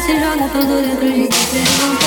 se joga todo dentro de.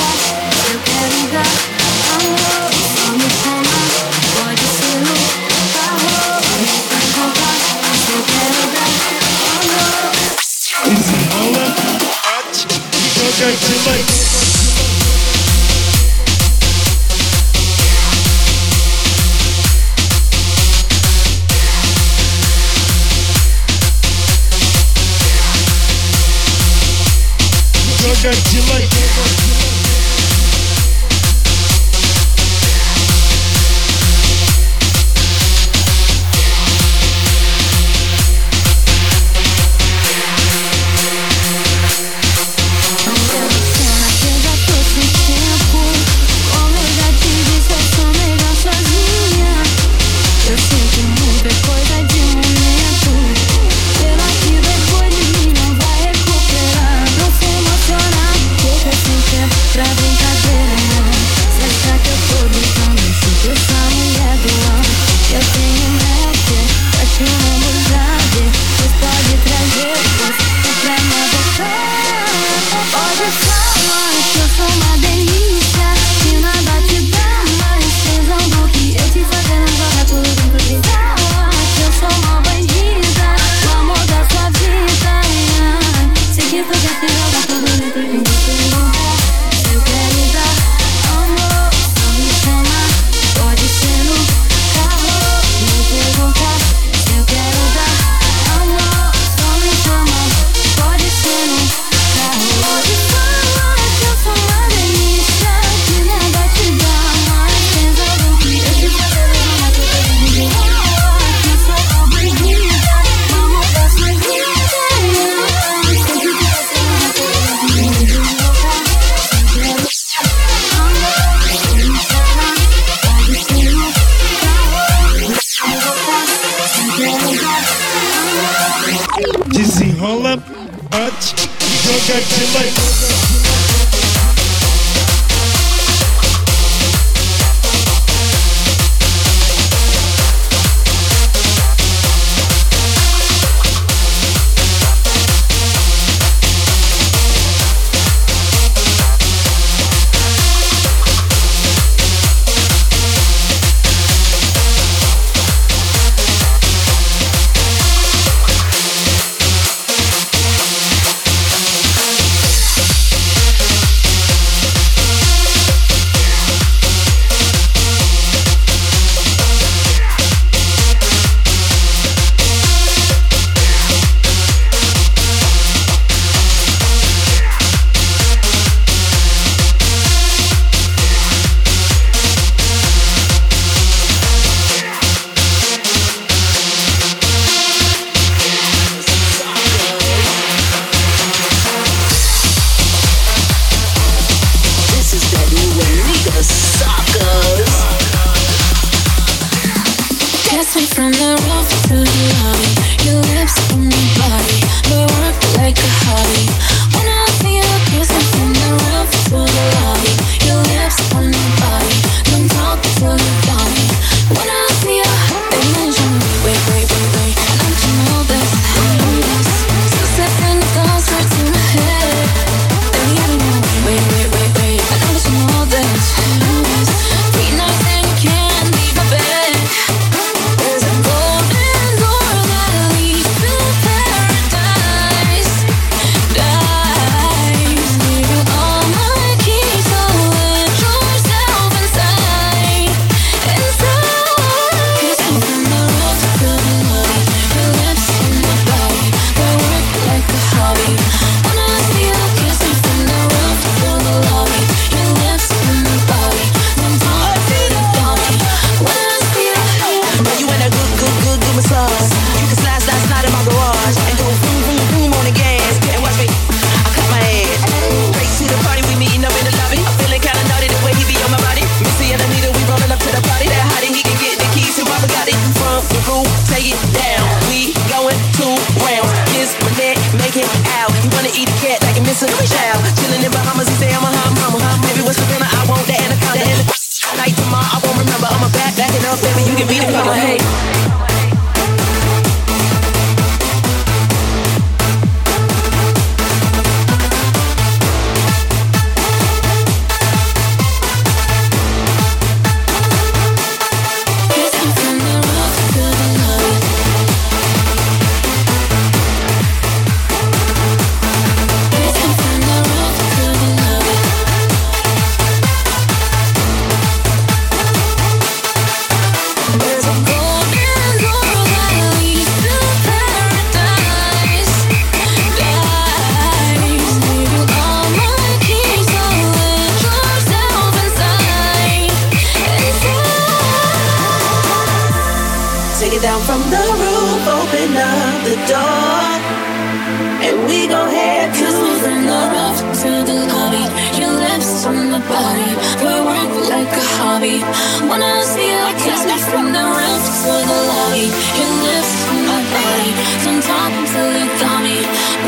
on top until you.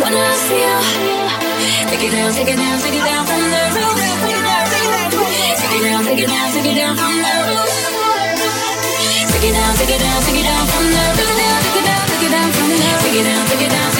When I see you, take it down, take it down, take it down from the roof. Take it down, take it down, take it down, take it down, take it down from the roof. Take it down, take it down, take it down from the roof. Take it down, take it down, take it down from the roof. Take it down, take it down.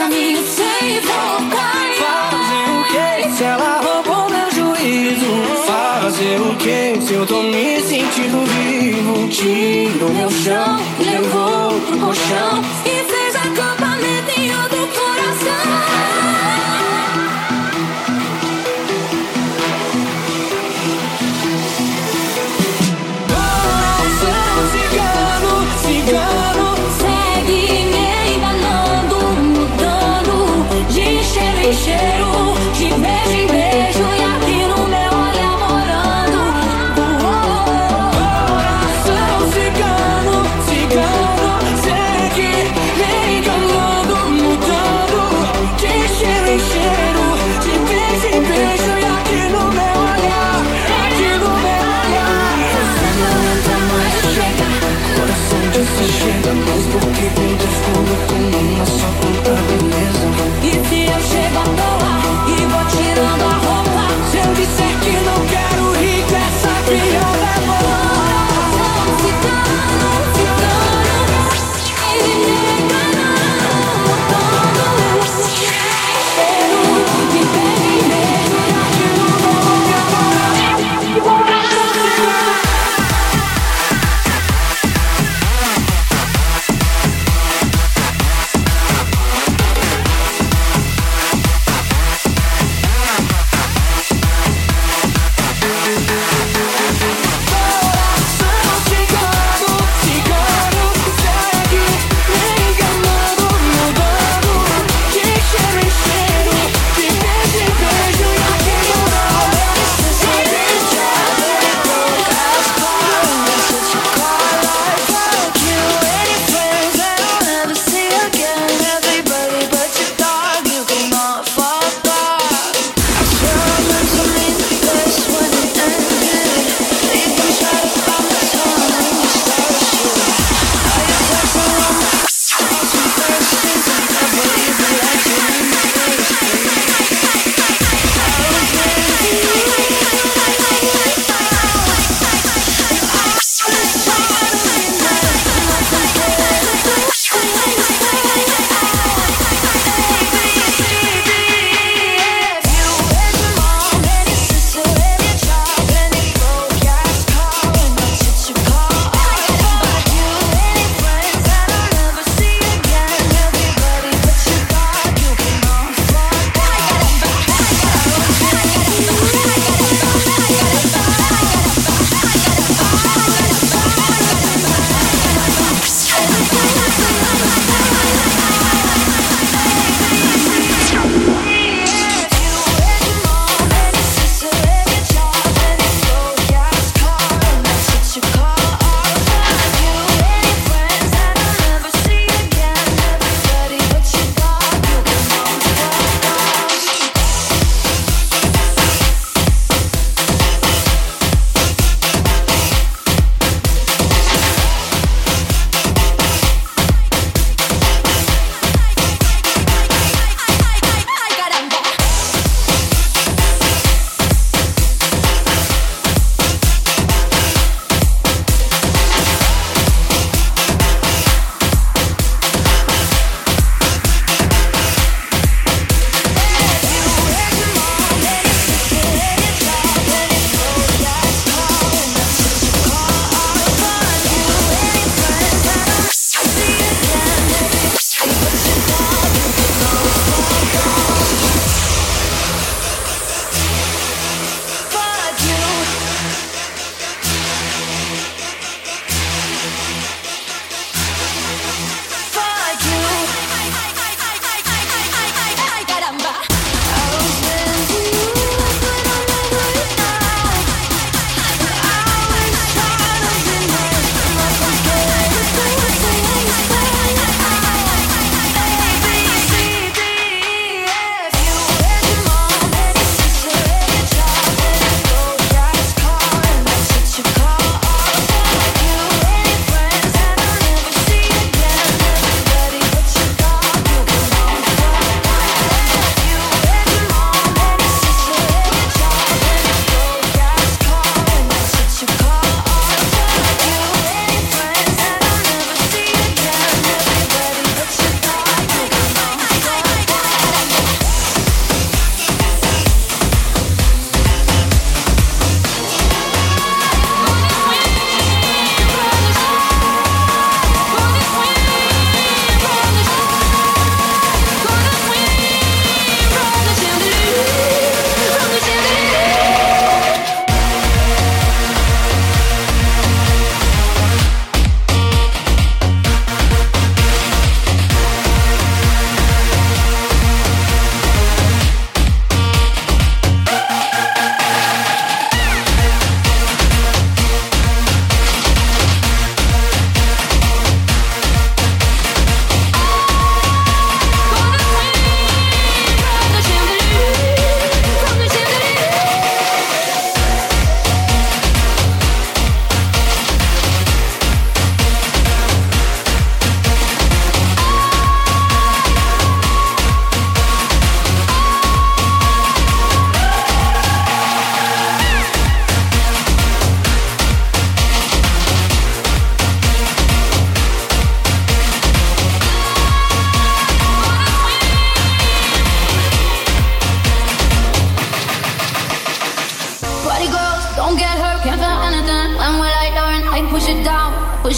Amor cigano,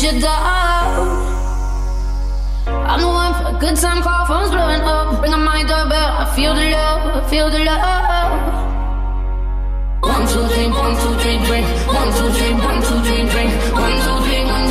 you down. I'm the one for a good time call, phone's blowing up. Ring on my doorbell, I feel the love, I feel the love. One, two, three, one, two, three, drink. One, two, three, one, two, three, drink. One, two, three, one, two, three, drink.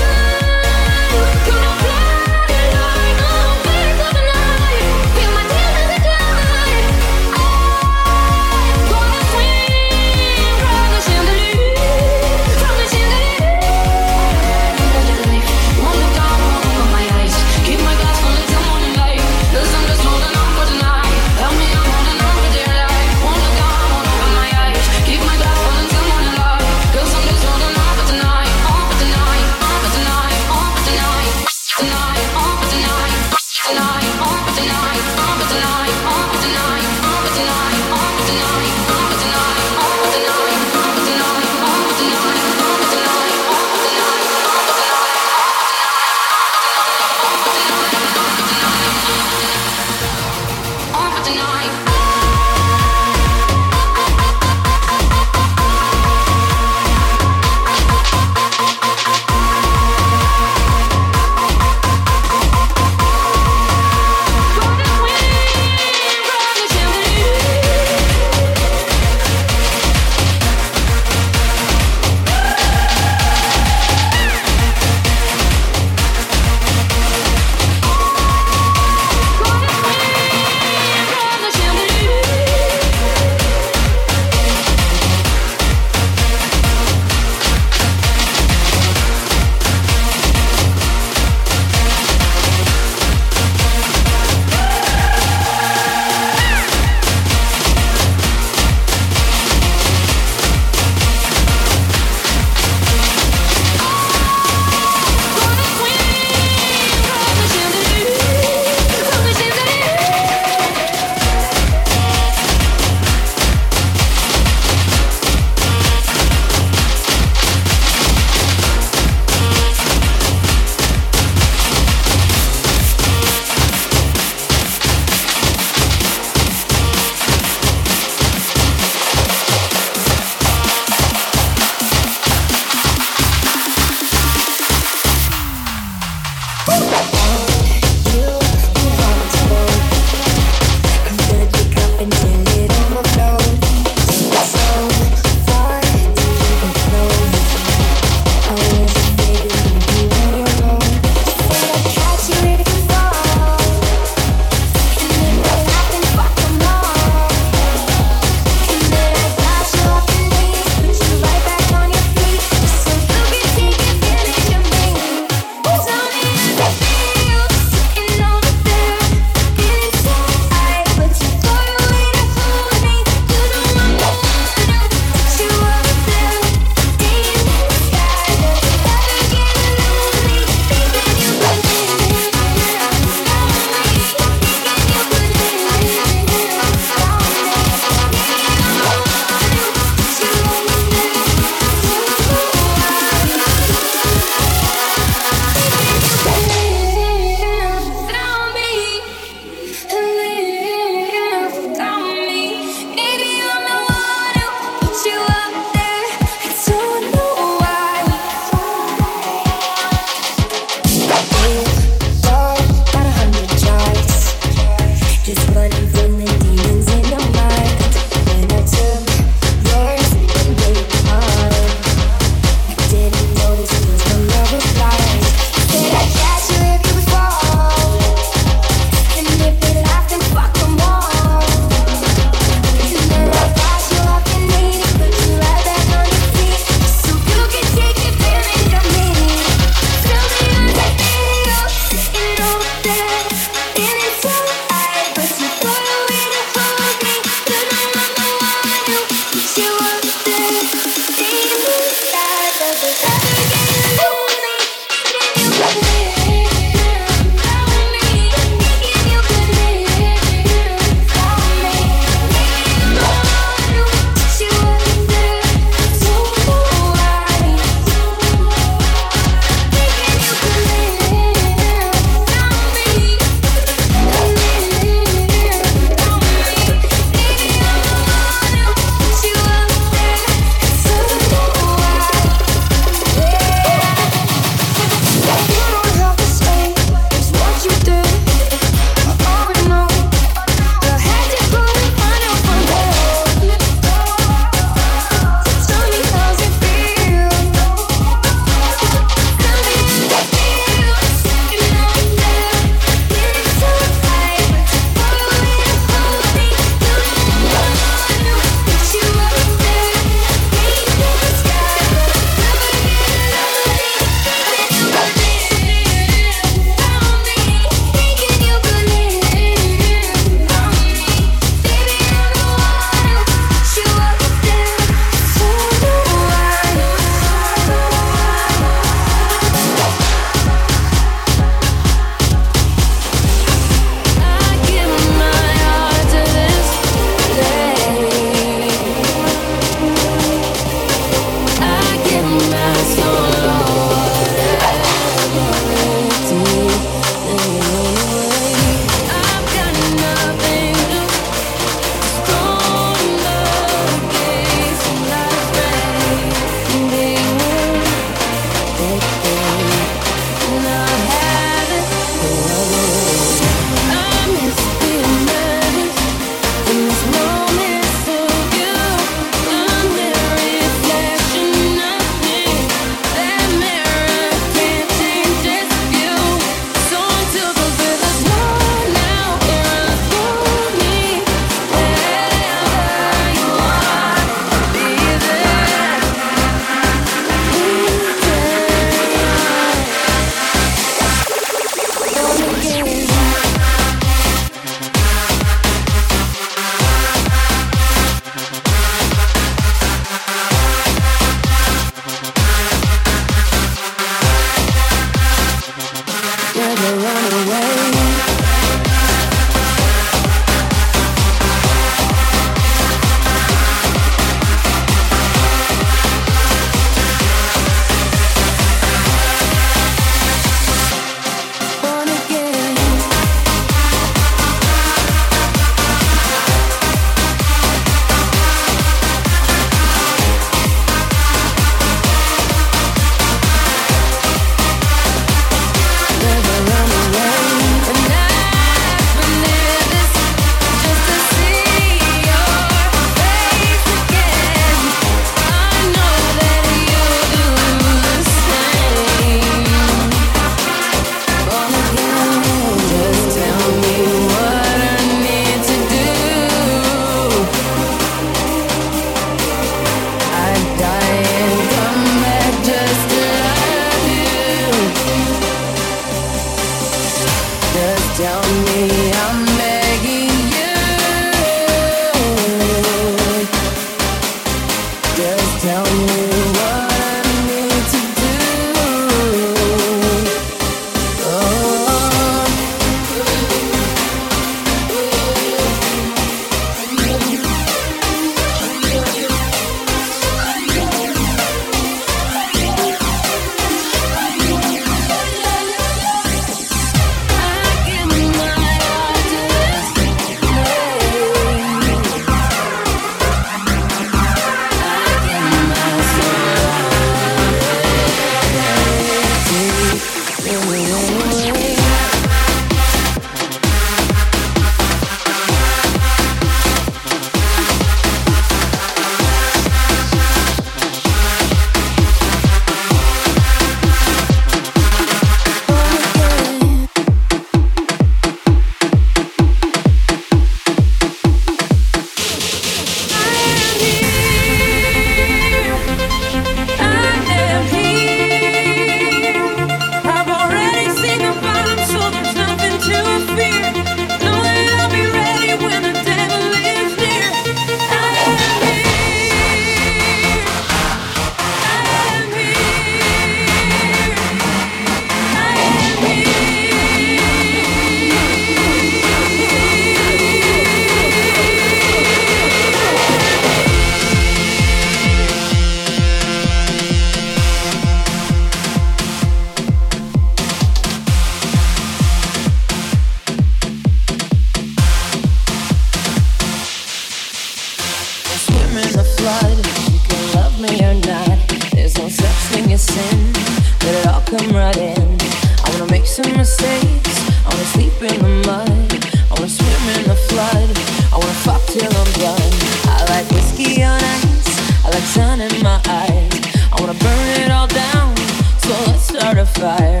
Mistakes. I wanna sleep in the mud. I wanna swim in the flood. I wanna fuck till I'm done. I like whiskey on ice. I like sun in my eyes. I wanna burn it all down. So let's start a fire.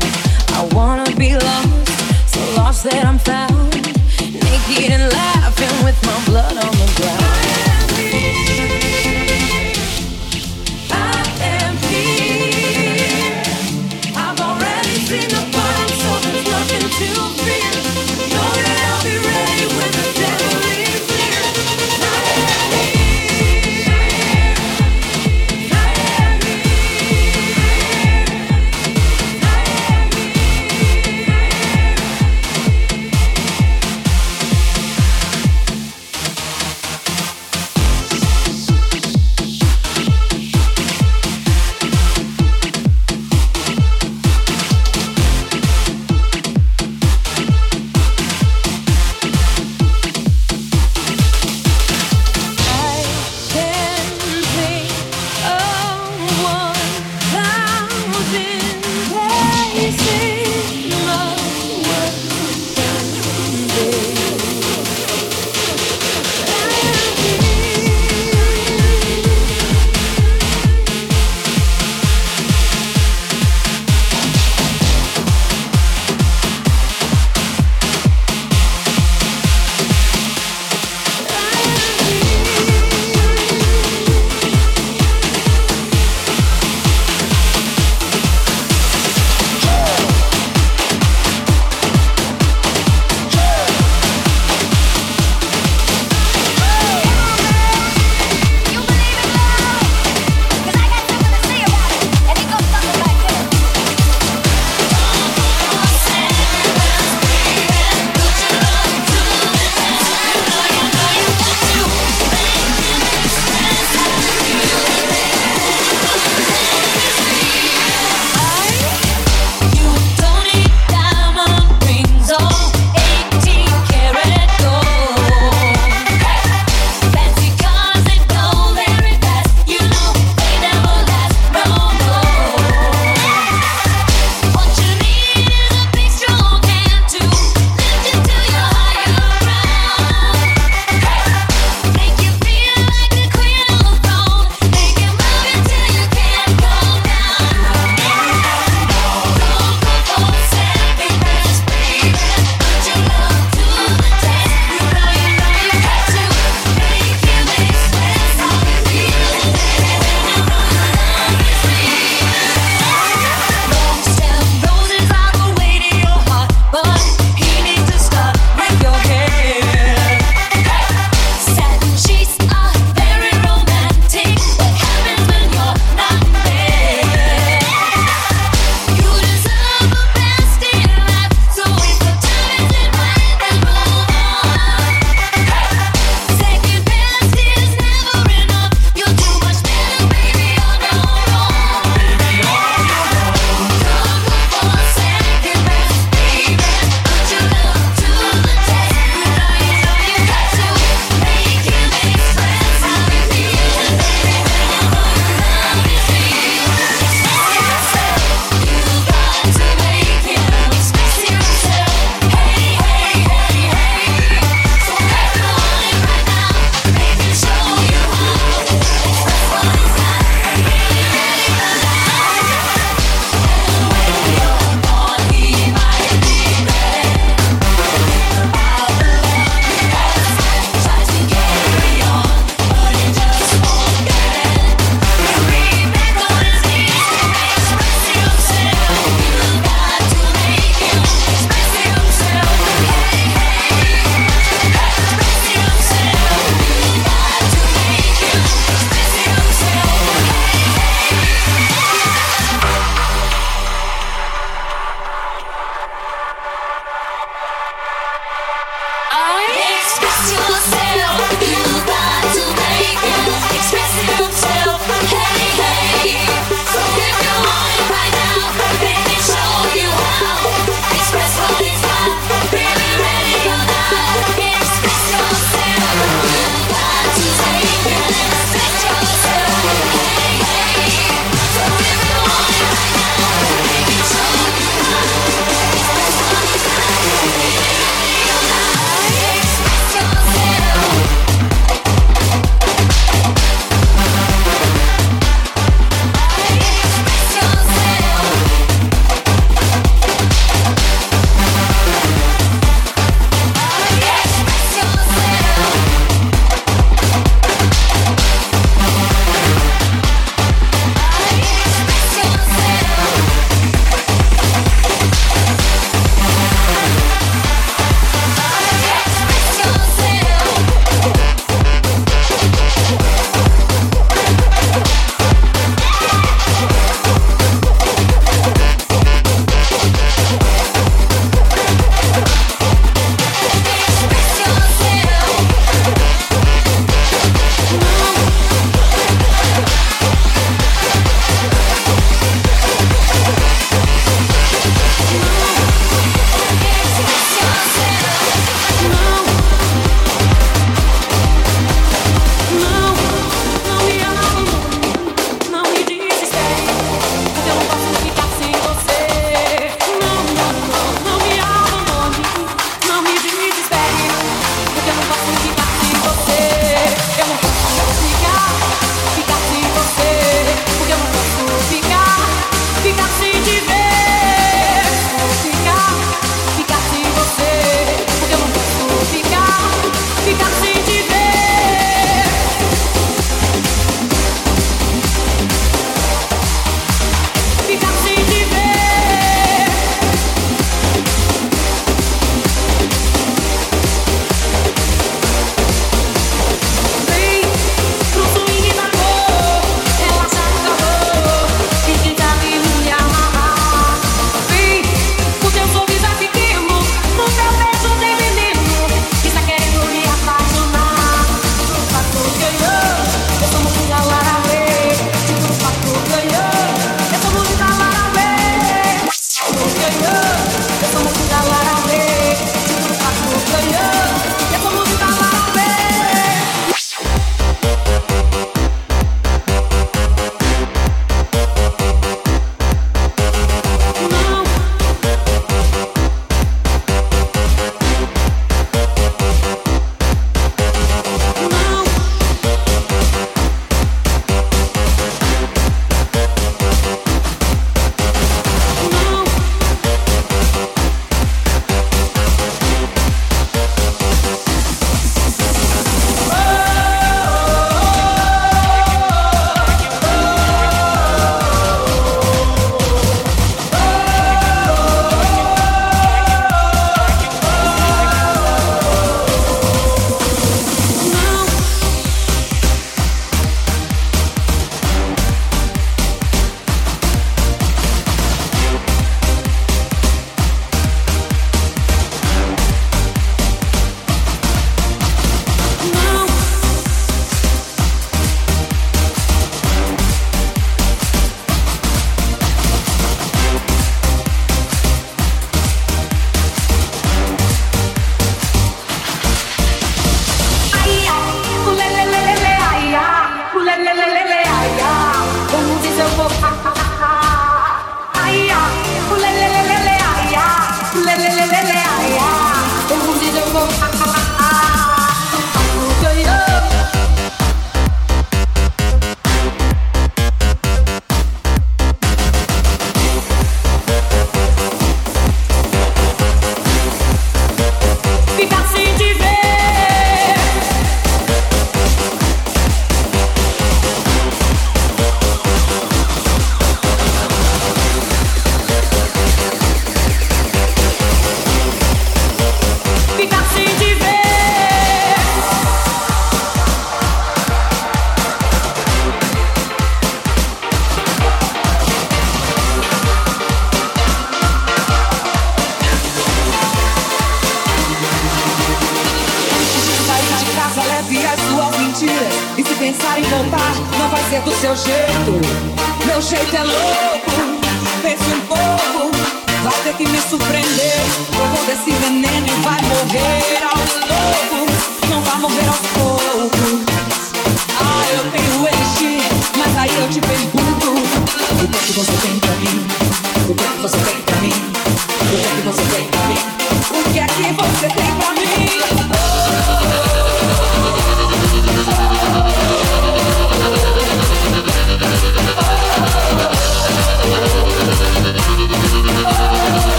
I wanna be lost, so lost that I'm found. Naked and laughing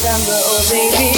December, oh baby.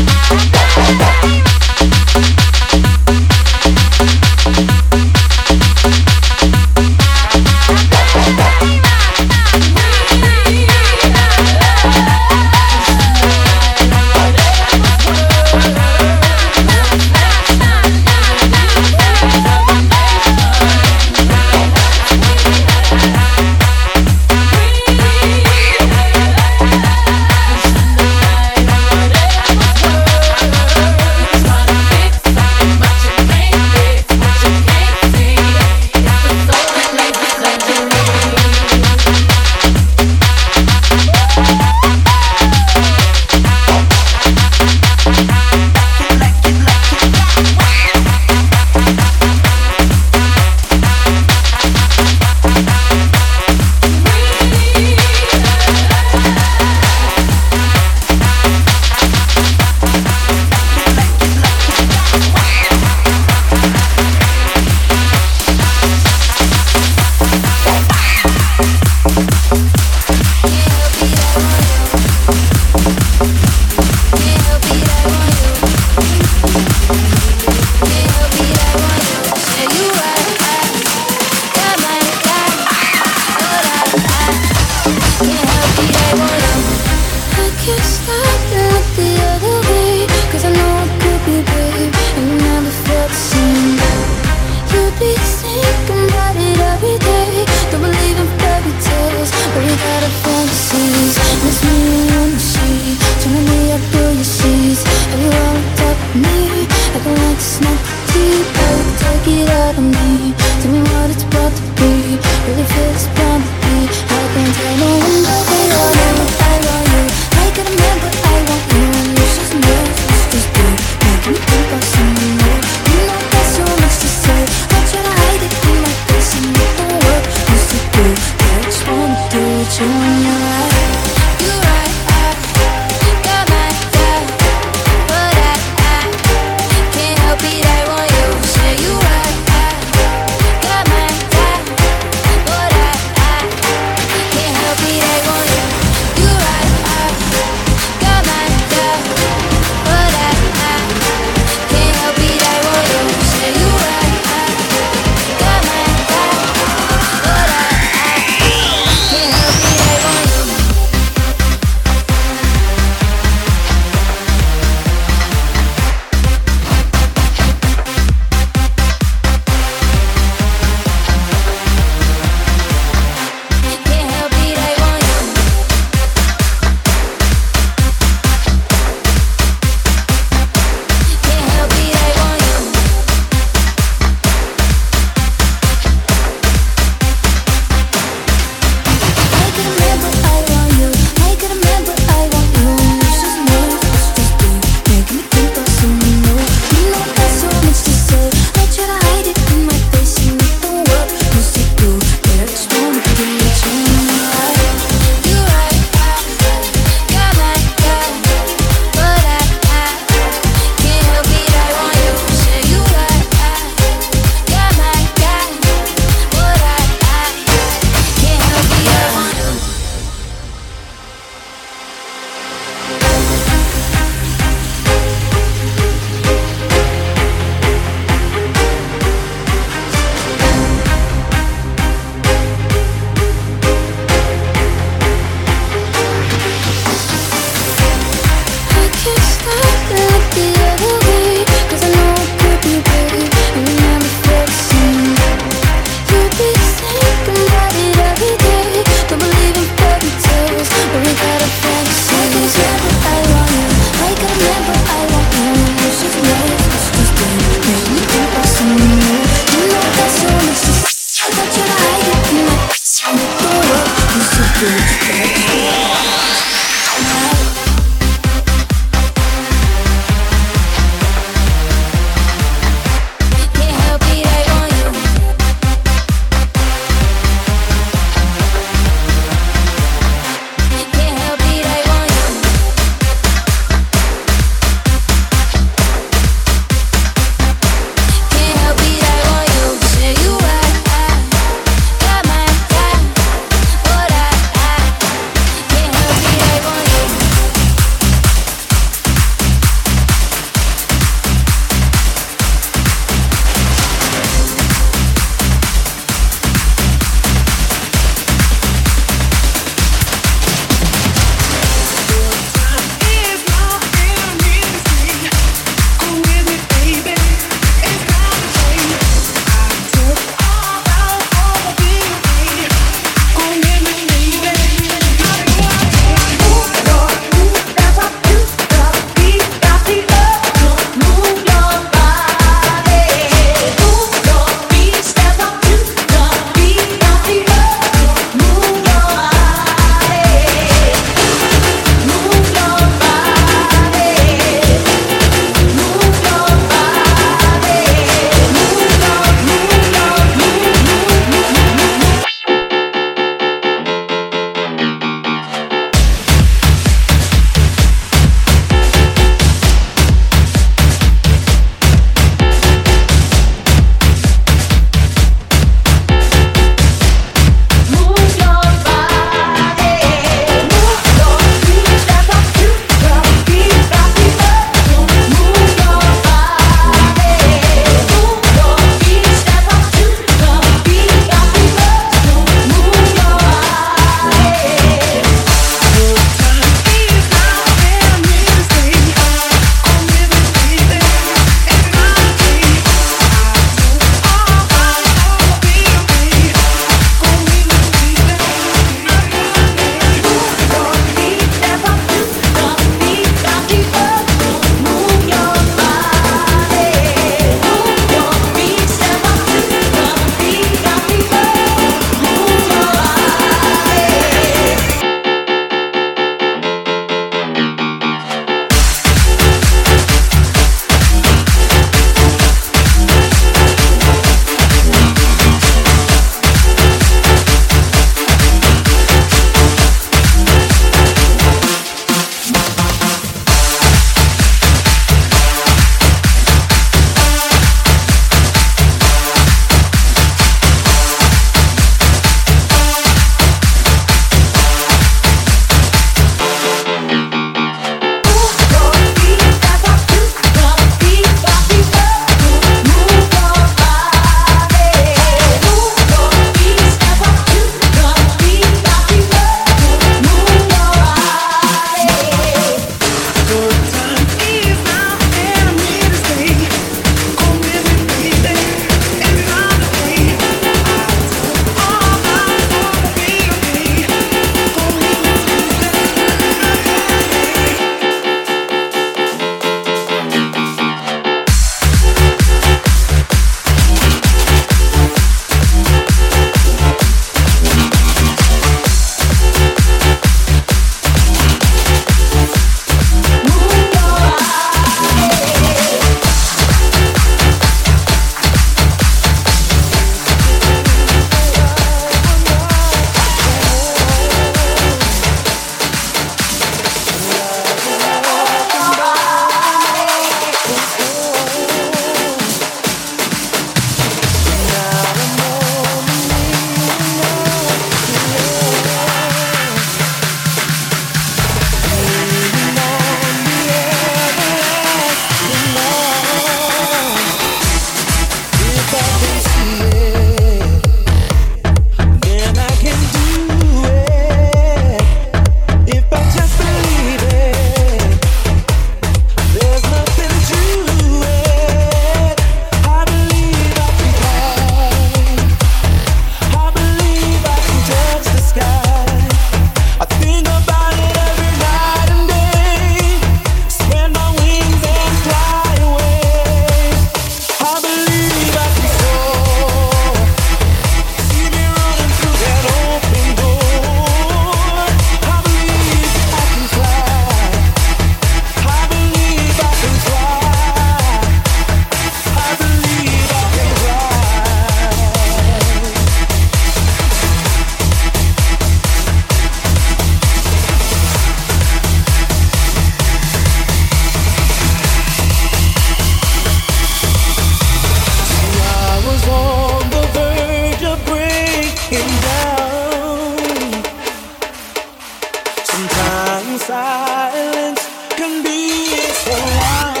Sometimes silence can be so loud.